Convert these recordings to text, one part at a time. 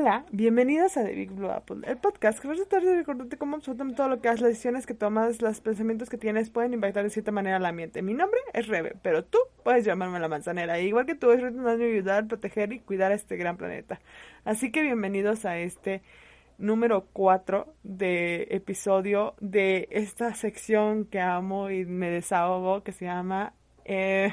Hola, bienvenidos a The Big Blue Apple, el podcast que va a cómo absolutamente todo lo que haces, las decisiones que tomas, los pensamientos que tienes pueden impactar de cierta manera al ambiente. Mi nombre es Rebe, pero tú puedes llamarme la manzanera. igual que tú, estoy tratando de ayudar, proteger y cuidar a este gran planeta. Así que bienvenidos a este número 4 de episodio de esta sección que amo y me desahogo que se llama... Eh,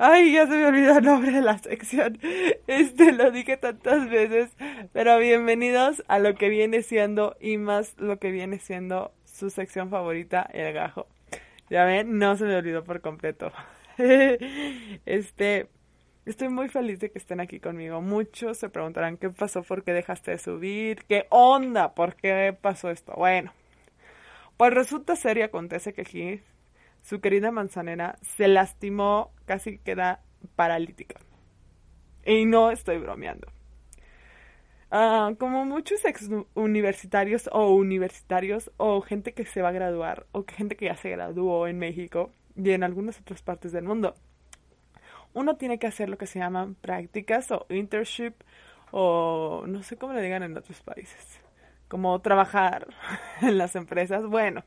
Ay, ya se me olvidó el nombre de la sección. Este lo dije tantas veces. Pero bienvenidos a lo que viene siendo y más lo que viene siendo su sección favorita, el gajo. Ya ven, no se me olvidó por completo. Este, estoy muy feliz de que estén aquí conmigo. Muchos se preguntarán qué pasó, por qué dejaste de subir, qué onda, por qué pasó esto. Bueno, pues resulta ser y acontece que aquí su querida manzanera se lastimó, casi queda paralítica. Y no estoy bromeando. Ah, como muchos ex universitarios o universitarios o gente que se va a graduar o gente que ya se graduó en México y en algunas otras partes del mundo, uno tiene que hacer lo que se llaman prácticas o internship o no sé cómo le digan en otros países, como trabajar en las empresas. Bueno,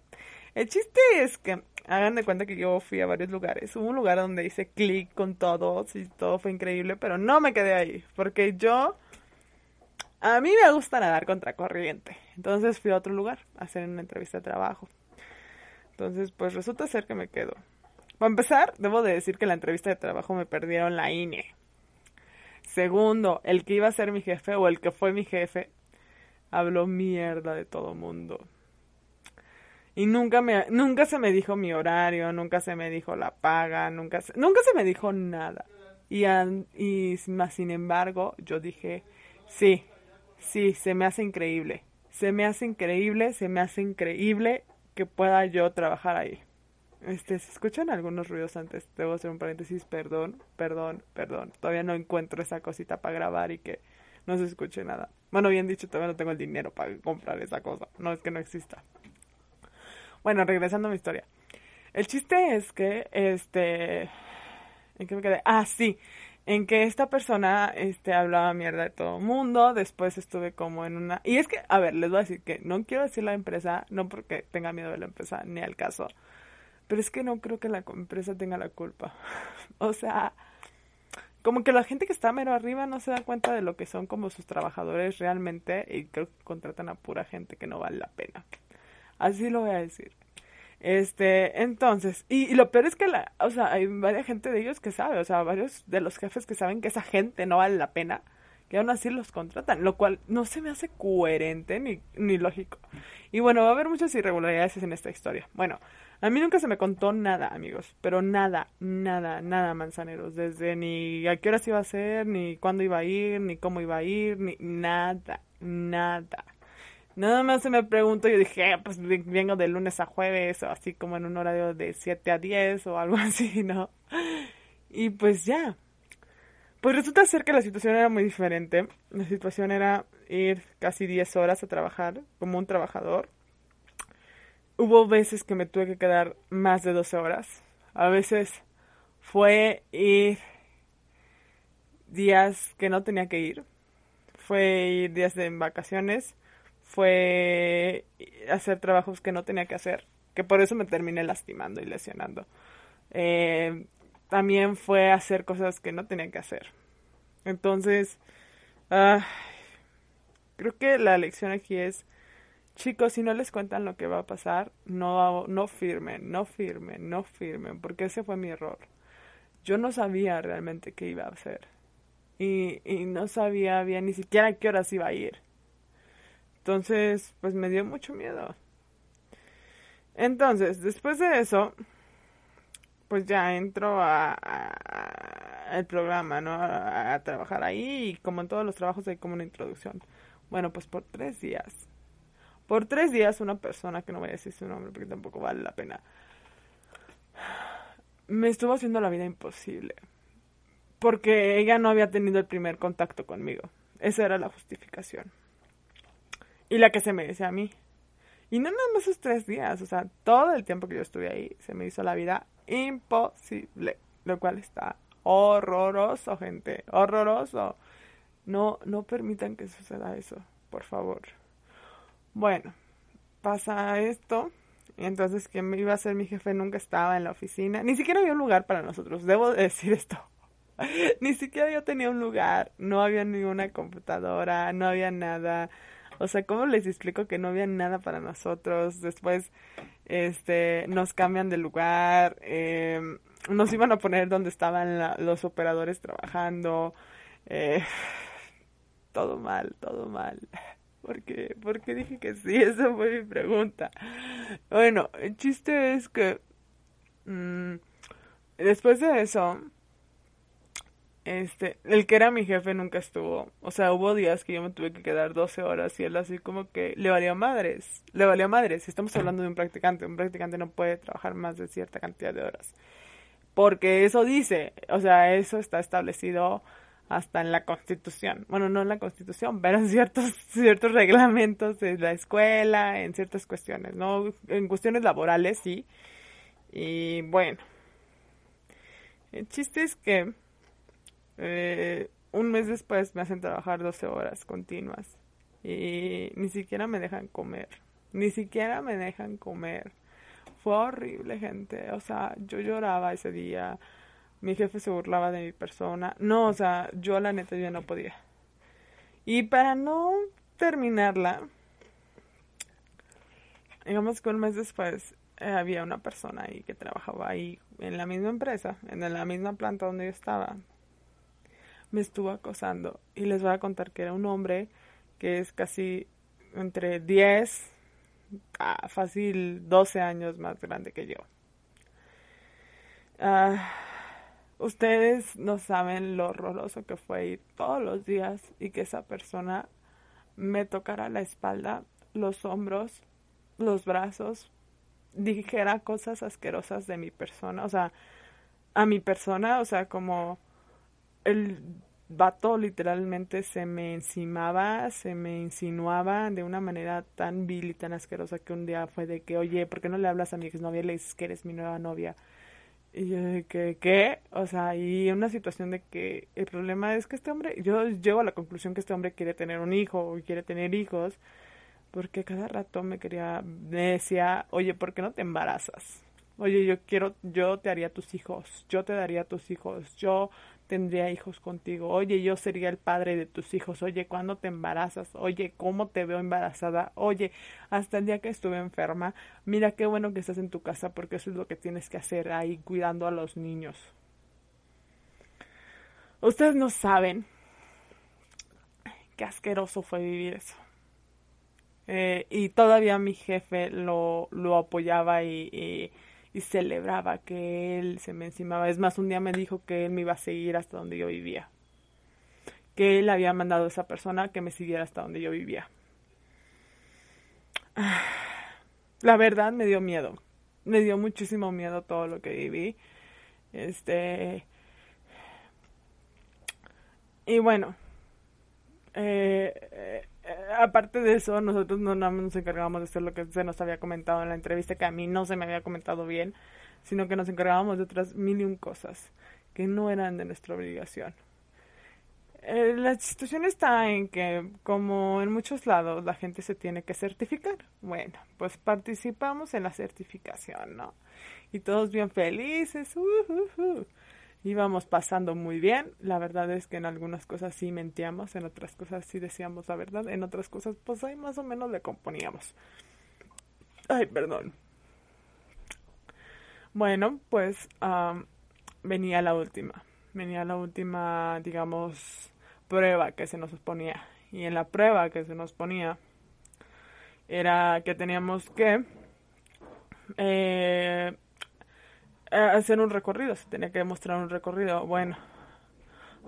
el chiste es que hagan de cuenta que yo fui a varios lugares. Hubo un lugar donde hice clic con todos y todo fue increíble, pero no me quedé ahí, porque yo, a mí me gusta nadar contra corriente. Entonces fui a otro lugar a hacer una entrevista de trabajo. Entonces, pues resulta ser que me quedo. Para empezar, debo de decir que la entrevista de trabajo me perdieron la INE. Segundo, el que iba a ser mi jefe o el que fue mi jefe habló mierda de todo mundo. Y nunca me nunca se me dijo mi horario, nunca se me dijo la paga, nunca se, nunca se me dijo nada. Y, y más sin embargo, yo dije, sí, sí, se me hace increíble. Se me hace increíble, se me hace increíble que pueda yo trabajar ahí. Este, ¿se escuchan algunos ruidos antes? Debo hacer un paréntesis, perdón, perdón, perdón. Todavía no encuentro esa cosita para grabar y que no se escuche nada. Bueno, bien dicho, todavía no tengo el dinero para comprar esa cosa. No es que no exista. Bueno, regresando a mi historia. El chiste es que, este, ¿en qué me quedé? Ah, sí, en que esta persona, este, hablaba mierda de todo el mundo, después estuve como en una... Y es que, a ver, les voy a decir que no quiero decir la empresa, no porque tenga miedo de la empresa, ni al caso, pero es que no creo que la empresa tenga la culpa. o sea, como que la gente que está mero arriba no se da cuenta de lo que son como sus trabajadores realmente y creo que contratan a pura gente que no vale la pena. Así lo voy a decir. Este, entonces, y, lo peor es que la, o sea, hay varias gente de ellos que sabe, o sea, varios de los jefes que saben que esa gente no vale la pena, que aún así los contratan, lo cual no se me hace coherente ni, ni lógico. Y bueno, va a haber muchas irregularidades en esta historia. Bueno, a mí nunca se me contó nada, amigos, pero nada, nada, nada, manzaneros, desde ni a qué horas iba a ser, ni cuándo iba a ir, ni cómo iba a ir, ni nada, nada. Nada más se me pregunto, yo dije, ah, pues vengo de lunes a jueves, o así como en un horario de 7 a 10 o algo así, ¿no? Y pues ya. Pues resulta ser que la situación era muy diferente. La situación era ir casi 10 horas a trabajar como un trabajador. Hubo veces que me tuve que quedar más de 12 horas. A veces fue ir días que no tenía que ir. Fue ir días de vacaciones fue hacer trabajos que no tenía que hacer, que por eso me terminé lastimando y lesionando. Eh, también fue hacer cosas que no tenía que hacer. Entonces, creo que la lección aquí es, chicos, si no les cuentan lo que va a pasar, no, no firmen, no firmen, no firmen, porque ese fue mi error. Yo no sabía realmente qué iba a hacer. Y, y no sabía bien ni siquiera a qué horas iba a ir. Entonces, pues me dio mucho miedo. Entonces, después de eso, pues ya entro a, el programa, ¿no? A, trabajar ahí y como en todos los trabajos hay como una introducción. Bueno, pues por tres días. Por tres días una persona, que no voy a decir su nombre porque tampoco vale la pena, me estuvo haciendo la vida imposible. Porque ella no había tenido el primer contacto conmigo. Esa era la justificación. Y la que se me dice a mí. Y no nada más esos tres días, o sea, todo el tiempo que yo estuve ahí se me hizo la vida imposible. Lo cual está horroroso, gente. Horroroso. No, no permitan que suceda eso, por favor. Bueno, pasa esto. Y entonces quien iba a ser mi jefe nunca estaba en la oficina. Ni siquiera había un lugar para nosotros. Debo decir esto. Ni siquiera yo tenía un lugar. No había ninguna computadora. No había nada. O sea, ¿cómo les explico que no había nada para nosotros? Después, este, nos cambian de lugar. Eh, nos iban a poner donde estaban los operadores trabajando. Eh, todo mal, todo mal. Porque, porque dije que sí, esa fue mi pregunta. Bueno, el chiste es que mm, después de eso, este, el que era mi jefe nunca estuvo. O sea, hubo días que yo me tuve que quedar 12 horas y él así como que le valía madres. Le valía madres. Estamos hablando de un practicante. Un practicante no puede trabajar más de cierta cantidad de horas. Porque eso dice, o sea, eso está establecido hasta en la Constitución. Bueno, no en la Constitución, pero en ciertos, ciertos reglamentos de la escuela, en ciertas cuestiones, ¿no? En cuestiones laborales, sí. Y bueno, el chiste es que eh, un mes después me hacen trabajar 12 horas continuas y ni siquiera me dejan comer, ni siquiera me dejan comer. Fue horrible, gente. O sea, yo lloraba ese día mi jefe se burlaba de mi persona. No, o sea, yo la neta ya no podía. Y para no terminarla, digamos que un mes después eh, había una persona ahí que trabajaba ahí en la misma empresa, en la misma planta donde yo estaba. Me estuvo acosando y les voy a contar que era un hombre que es casi entre 10 a fácil 12 años más grande que yo. Ah Ustedes no saben lo horroroso que fue ir todos los días y que esa persona me tocara la espalda, los hombros, los brazos, dijera cosas asquerosas de mi persona, o sea, a mi persona, o sea, como el vato literalmente se me encimaba, se me insinuaba de una manera tan vil y tan asquerosa que un día fue de que, oye, ¿por qué no le hablas a mi exnovia y le dices que eres mi nueva novia? Y yo de que, ¿qué? O sea, y una situación de que el problema es que este hombre, yo llego a la conclusión que este hombre quiere tener un hijo y quiere tener hijos, porque cada rato me quería, me decía, oye, ¿por qué no te embarazas? Oye, yo quiero, yo te haría tus hijos, yo te daría tus hijos, yo tendría hijos contigo. Oye, yo sería el padre de tus hijos. Oye, ¿cuándo te embarazas? Oye, ¿cómo te veo embarazada? Oye, hasta el día que estuve enferma, mira qué bueno que estás en tu casa porque eso es lo que tienes que hacer ahí cuidando a los niños. Ustedes no saben qué asqueroso fue vivir eso. Eh, y todavía mi jefe lo, lo apoyaba y y celebraba que él se me encimaba. Es más, un día me dijo que él me iba a seguir hasta donde yo vivía. Que él había mandado a esa persona que me siguiera hasta donde yo vivía. La verdad me dio miedo. Me dio muchísimo miedo todo lo que viví. Este. Y bueno. Eh, eh aparte de eso, nosotros no nos encargábamos de hacer lo que se nos había comentado en la entrevista, que a mí no se me había comentado bien, sino que nos encargábamos de otras mil y un cosas que no eran de nuestra obligación. Eh, la situación está en que, como en muchos lados, la gente se tiene que certificar. Bueno, pues participamos en la certificación, ¿no? Y todos bien felices. Uh, uh, uh íbamos pasando muy bien. La verdad es que en algunas cosas sí mentíamos, en otras cosas sí decíamos la verdad, en otras cosas pues ahí más o menos le componíamos. Ay, perdón. Bueno, pues venía la última. Venía la última, digamos, prueba que se nos ponía. Y en la prueba que se nos ponía era que teníamos que eh, hacer un recorrido, se tenía que demostrar un recorrido. Bueno,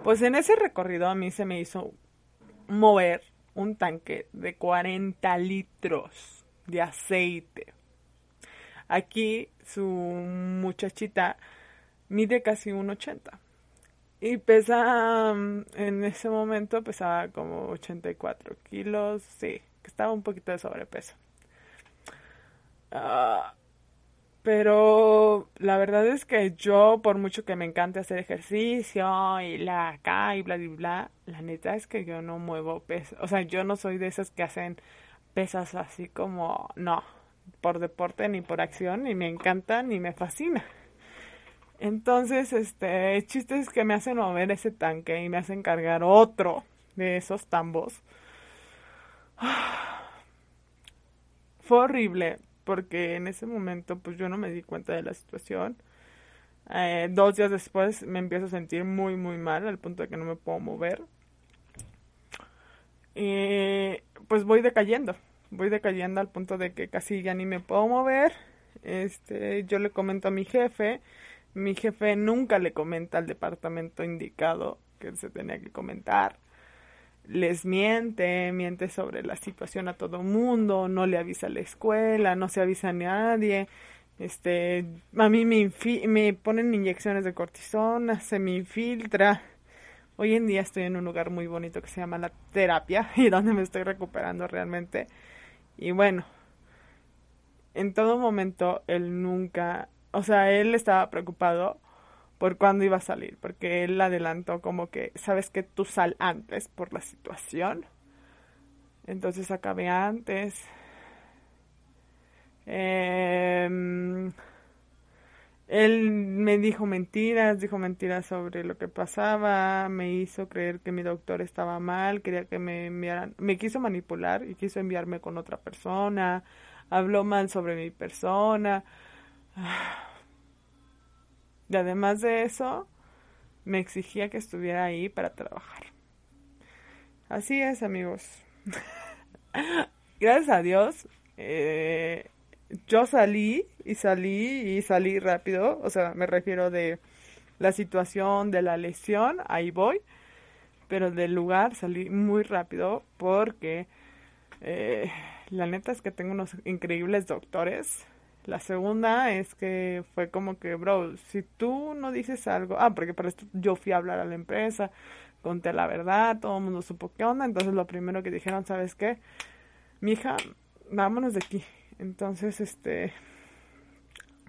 pues en ese recorrido a mí se me hizo mover un tanque de 40 litros de aceite. Aquí su muchachita mide casi un 80 y pesa, mm, en ese momento pesaba como 84 kilos, sí, que estaba un poquito de sobrepeso. Ah, Pero la verdad es que yo, por mucho que me encante hacer ejercicio y la acá y bla, bla, bla, la neta es que yo no muevo pesas. O sea, yo no soy de esas que hacen pesas así como, no, por deporte ni por acción, ni me encanta ni me fascina. Entonces, este, el chiste es que me hacen mover ese tanque y me hacen cargar otro de esos tambos. Fue horrible porque en ese momento pues yo no me di cuenta de la situación. Eh, dos días después me empiezo a sentir muy muy mal al punto de que no me puedo mover. Y pues voy decayendo, voy decayendo al punto de que casi ya ni me puedo mover. Este, yo le comento a mi jefe, mi jefe nunca le comenta al departamento indicado que se tenía que comentar les miente, miente sobre la situación a todo mundo, no le avisa a la escuela, no se avisa a nadie. Este, a mí me, me ponen inyecciones de cortisona, se me infiltra. Hoy en día estoy en un lugar muy bonito que se llama la terapia y donde me estoy recuperando realmente. Y bueno, en todo momento él nunca, o sea, él estaba preocupado por cuándo iba a salir, porque él adelantó como que, sabes que tú sal antes por la situación. Entonces acabé antes. Em, él me dijo mentiras, dijo mentiras sobre lo que pasaba, me hizo creer que mi doctor estaba mal, quería que me enviaran, me quiso manipular y quiso enviarme con otra persona, habló mal sobre mi persona. Y además de eso, me exigía que estuviera ahí para trabajar. Así es, amigos. Gracias a Dios, eh, yo salí y salí y salí rápido. O sea, me refiero de la situación de la lesión, ahí voy. Pero del lugar salí muy rápido porque eh, la neta es que tengo unos increíbles doctores la segunda es que fue como que, bro, si tú no dices algo, ah, porque para esto yo fui a hablar a la empresa, conté la verdad, todo el mundo supo qué onda, entonces lo primero que dijeron, ¿sabes qué? Mija, vámonos de aquí. Entonces, este,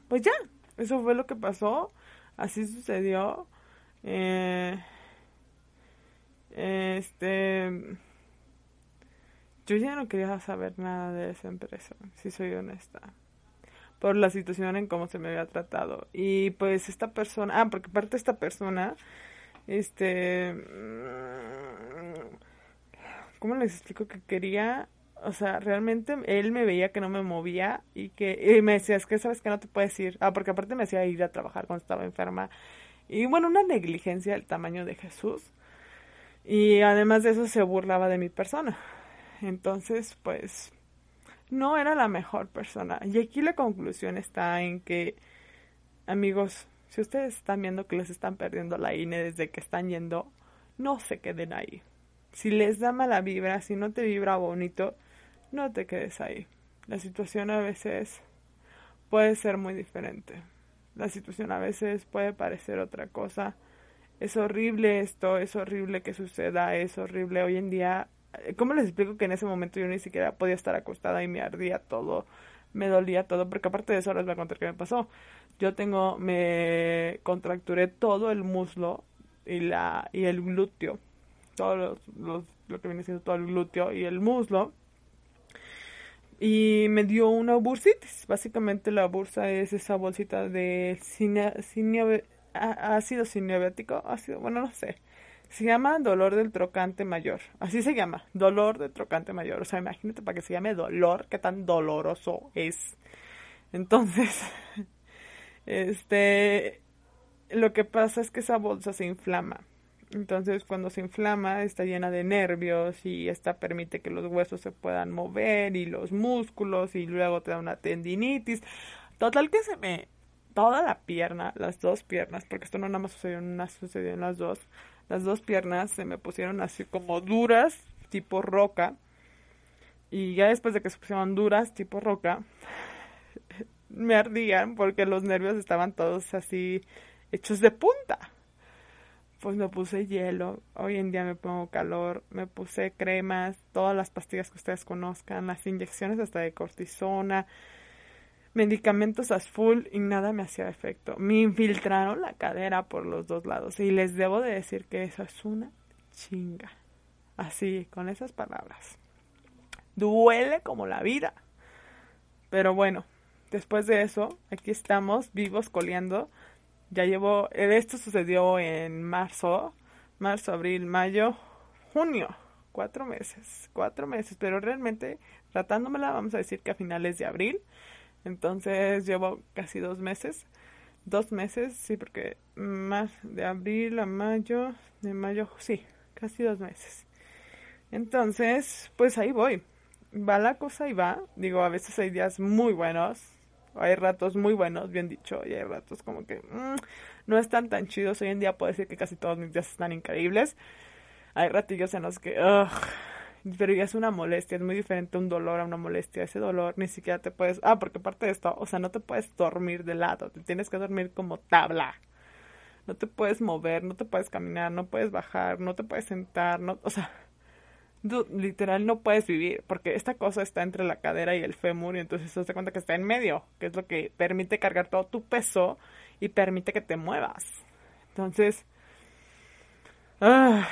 pues ya, eso fue lo que pasó, así sucedió. Eh, este, yo ya no quería saber nada de esa empresa, si soy honesta por la situación en cómo se me había tratado. Y pues esta persona, ah, porque aparte esta persona, este, mm, ¿cómo les explico que quería? O sea, realmente él me veía que no me movía y que y me decía, es que sabes que no te puedes ir. Ah, porque aparte me hacía ir a trabajar cuando estaba enferma. Y bueno, una negligencia del tamaño de Jesús. Y además de eso se burlaba de mi persona. Entonces, pues no era la mejor persona. Y aquí la conclusión está en que, amigos, si ustedes están viendo que les están perdiendo la INE desde que están yendo, no se queden ahí. Si les da mala vibra, si no te vibra bonito, no te quedes ahí. La situación a veces puede ser muy diferente. La situación a veces puede parecer otra cosa. Es horrible esto, es horrible que suceda, es horrible. Hoy en día ¿Cómo les explico que en ese momento yo ni siquiera podía estar acostada y me ardía todo? Me dolía todo, porque aparte de eso les voy a contar qué me pasó. Yo tengo, me contracturé todo el muslo y la y el glúteo. Todo los, lo que viene siendo todo el glúteo y el muslo. Y me dio una bursitis. Básicamente la bursa es esa bolsita de cine, cine, ácido cinebiótico. Ácido, bueno, no sé se llama dolor del trocante mayor. Así se llama, dolor del trocante mayor. O sea, imagínate para que se llame dolor, qué tan doloroso es. Entonces, este, lo que pasa es que esa bolsa se inflama. Entonces, cuando se inflama, está llena de nervios y esta permite que los huesos se puedan mover y los músculos y luego te da una tendinitis. Total que se me toda la pierna, las dos piernas, porque esto no nada más sucedió en una, sucedió en las dos, las dos piernas se me pusieron así como duras, tipo roca. Y ya después de que se pusieron duras, tipo roca, me ardían porque los nervios estaban todos así hechos de punta. Pues me puse hielo, hoy en día me pongo calor, me puse cremas, todas las pastillas que ustedes conozcan, las inyecciones hasta de cortisona, medicamentos a full y nada me hacía efecto. Me infiltraron la cadera por los dos lados y les debo de decir que eso es una chinga. Así, con esas palabras. Duele como la vida. Pero bueno, después de eso, aquí estamos vivos coleando. Ya llevo, eh, esto sucedió en marzo, marzo, abril, mayo, junio, cuatro meses, cuatro meses, pero realmente tratándomela, vamos a decir que a finales de abril, entonces llevo casi dos meses, dos meses, sí, porque más de abril a mayo, de mayo, sí, casi dos meses. Entonces, pues ahí voy, va la cosa y va, digo, a veces hay días muy buenos, hay ratos muy buenos, bien dicho, y hay ratos como que mm, no están tan chidos. Hoy en día puedo decir que casi todos mis días están increíbles. Hay ratillos en los que, pero ya es una molestia, es muy diferente un dolor a una molestia. Ese dolor ni siquiera te puedes, ah, porque aparte de esto, o sea, no te puedes dormir de lado, te tienes que dormir como tabla. No te puedes mover, no te puedes caminar, no puedes bajar, no te puedes sentar, no, o sea, literal no puedes vivir porque esta cosa está entre la cadera y el fémur y entonces te das cuenta que está en medio, que es lo que permite cargar todo tu peso y permite que te muevas. Entonces, ah,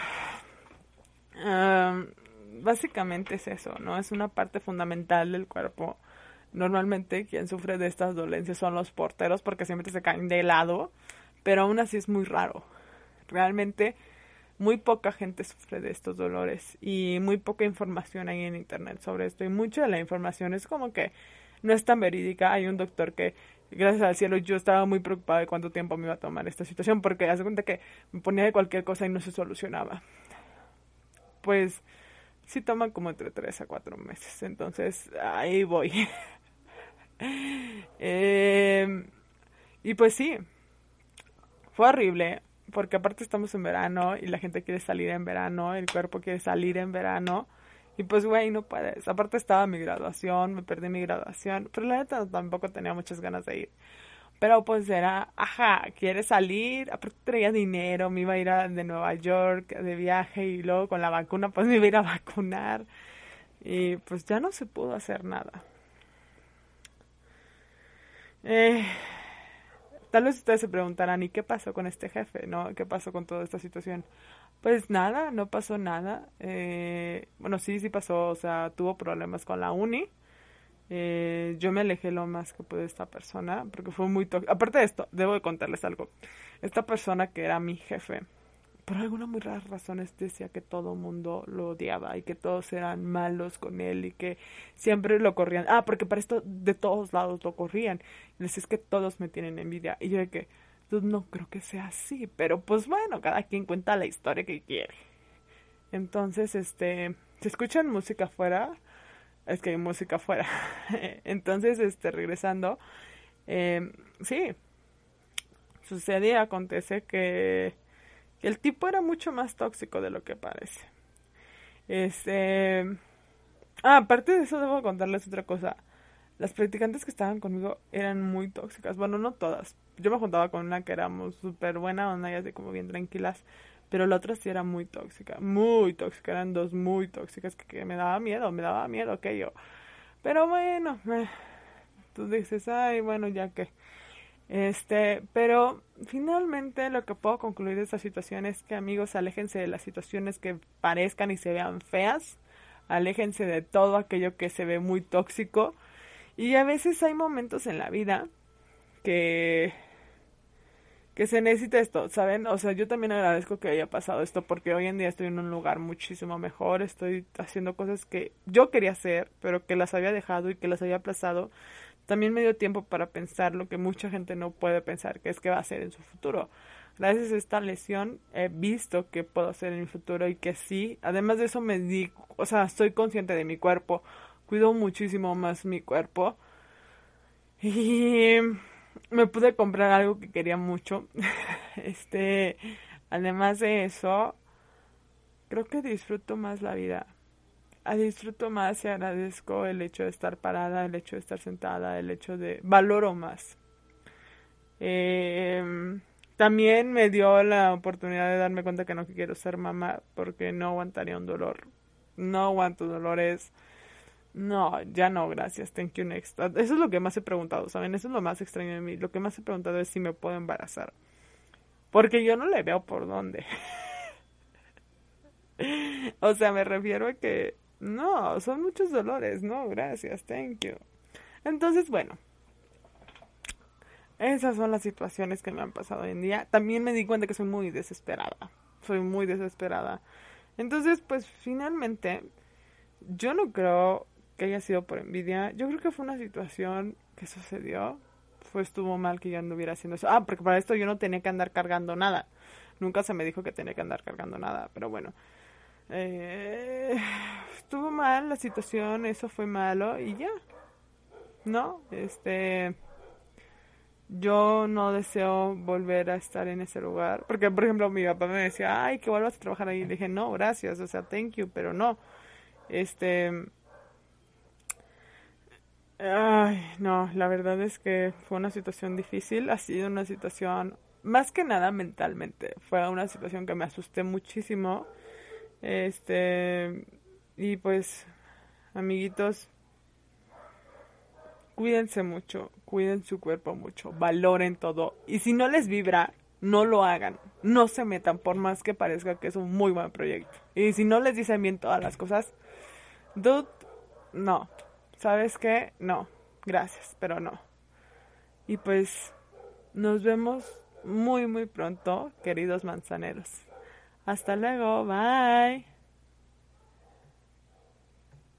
básicamente es eso, ¿no? Es una parte fundamental del cuerpo. Normalmente quien sufre de estas dolencias son los porteros porque siempre se caen de lado, pero aún así es muy raro. Realmente muy poca gente sufre de estos dolores y muy poca información hay en internet sobre esto y mucha de la información es como que no es tan verídica. Hay un doctor que, gracias al cielo, yo estaba muy preocupada de cuánto tiempo me iba a tomar esta situación porque hace cuenta que me ponía de cualquier cosa y no se solucionaba. Pues sí toma como entre tres a cuatro meses, entonces ahí voy. eh, y pues sí, fue horrible porque aparte estamos en verano y la gente quiere salir en verano, el cuerpo quiere salir en verano. Y pues, güey, no puedes. Aparte estaba mi graduación, me perdí mi graduación, pero la neta tampoco tenía muchas ganas de ir. Pero pues era, ajá, quiere salir, aparte traía dinero, me iba a ir a, de Nueva York de viaje y luego con la vacuna pues me iba a ir a vacunar. Y pues ya no se pudo hacer nada. Eh, Tal vez ustedes se preguntarán, ¿y qué pasó con este jefe? ¿No? ¿Qué pasó con toda esta situación? Pues nada, no pasó nada. Eh, bueno, sí, sí pasó, o sea, tuvo problemas con la uni. Eh, yo me alejé lo más que pude de esta persona, porque fue muy tóxico. Aparte de esto, debo de contarles algo. Esta persona que era mi jefe, por alguna muy rara razón decía que todo mundo lo odiaba y que todos eran malos con él y que siempre lo corrían. Ah, porque para esto de todos lados lo corrían. Y les es que todos me tienen envidia. Y yo de que, no creo que sea así, pero pues bueno, cada quien cuenta la historia que quiere. Entonces, este, ¿se escuchan música afuera? Es que hay música afuera. Entonces, este, regresando, eh, sí, sucede acontece que el tipo era mucho más tóxico de lo que parece. Este. Ah, aparte de eso, debo contarles otra cosa. Las practicantes que estaban conmigo eran muy tóxicas. Bueno, no todas. Yo me juntaba con una que éramos súper buena onda y así como bien tranquilas. Pero la otra sí era muy tóxica. Muy tóxica. Eran dos muy tóxicas que, me daba miedo. Me daba miedo que yo. Pero bueno. Eh, tú dices, ay, bueno, ya que. Este, pero finalmente lo que puedo concluir de esta situación es que amigos, aléjense de las situaciones que parezcan y se vean feas, aléjense de todo aquello que se ve muy tóxico y a veces hay momentos en la vida que que se necesita esto, ¿saben? O sea, yo también agradezco que haya pasado esto porque hoy en día estoy en un lugar muchísimo mejor, estoy haciendo cosas que yo quería hacer, pero que las había dejado y que las había aplazado también me dio tiempo para pensar lo que mucha gente no puede pensar, que es que va a hacer en su futuro. Gracias a esta lesión he visto que puedo hacer en mi futuro y que sí, además de eso me di, o sea, estoy consciente de mi cuerpo, cuido muchísimo más mi cuerpo y me pude comprar algo que quería mucho. este, además de eso, creo que disfruto más la vida disfruto más y agradezco el hecho de estar parada, el hecho de estar sentada, el hecho de valoro más. Em, también me dio la oportunidad de darme cuenta que no quiero ser mamá porque no aguantaría un dolor. No aguanto dolores. No, ya no, gracias, thank you next. Eso es lo que más he preguntado, ¿saben? Eso es lo más extraño de mí. Lo que más he preguntado es si me puedo embarazar. Porque yo no le veo por dónde. o sea, me refiero a que no, son muchos dolores. No, gracias, thank you. Entonces, bueno, esas son las situaciones que me han pasado hoy en día. También me di cuenta que soy muy desesperada. Soy muy desesperada. Entonces, pues finalmente, yo no creo que haya sido por envidia. Yo creo que fue una situación que sucedió. Fue estuvo mal que yo anduviera haciendo eso. Ah, porque para esto yo no tenía que andar cargando nada. Nunca se me dijo que tenía que andar cargando nada, pero bueno. Eh, estuvo mal la situación, eso fue malo y ya. ¿No? Este yo no deseo volver a estar en ese lugar. Porque, por ejemplo, mi papá me decía, ay, que vuelvas a trabajar ahí. Le dije, no, gracias, o sea, thank you, pero no. Este, Ay, no, la verdad es que fue una situación difícil, ha sido una situación, más que nada mentalmente, fue una situación que me asusté muchísimo. Este, y pues, amiguitos, cuídense mucho, cuiden su cuerpo mucho, valoren todo. Y si no les vibra, no lo hagan, no se metan, por más que parezca que es un muy buen proyecto. Y si no les dicen bien todas las cosas, dude, no, ¿sabes qué? No, gracias, pero no. Y pues nos vemos muy, muy pronto, queridos manzaneros. Hasta luego, bye.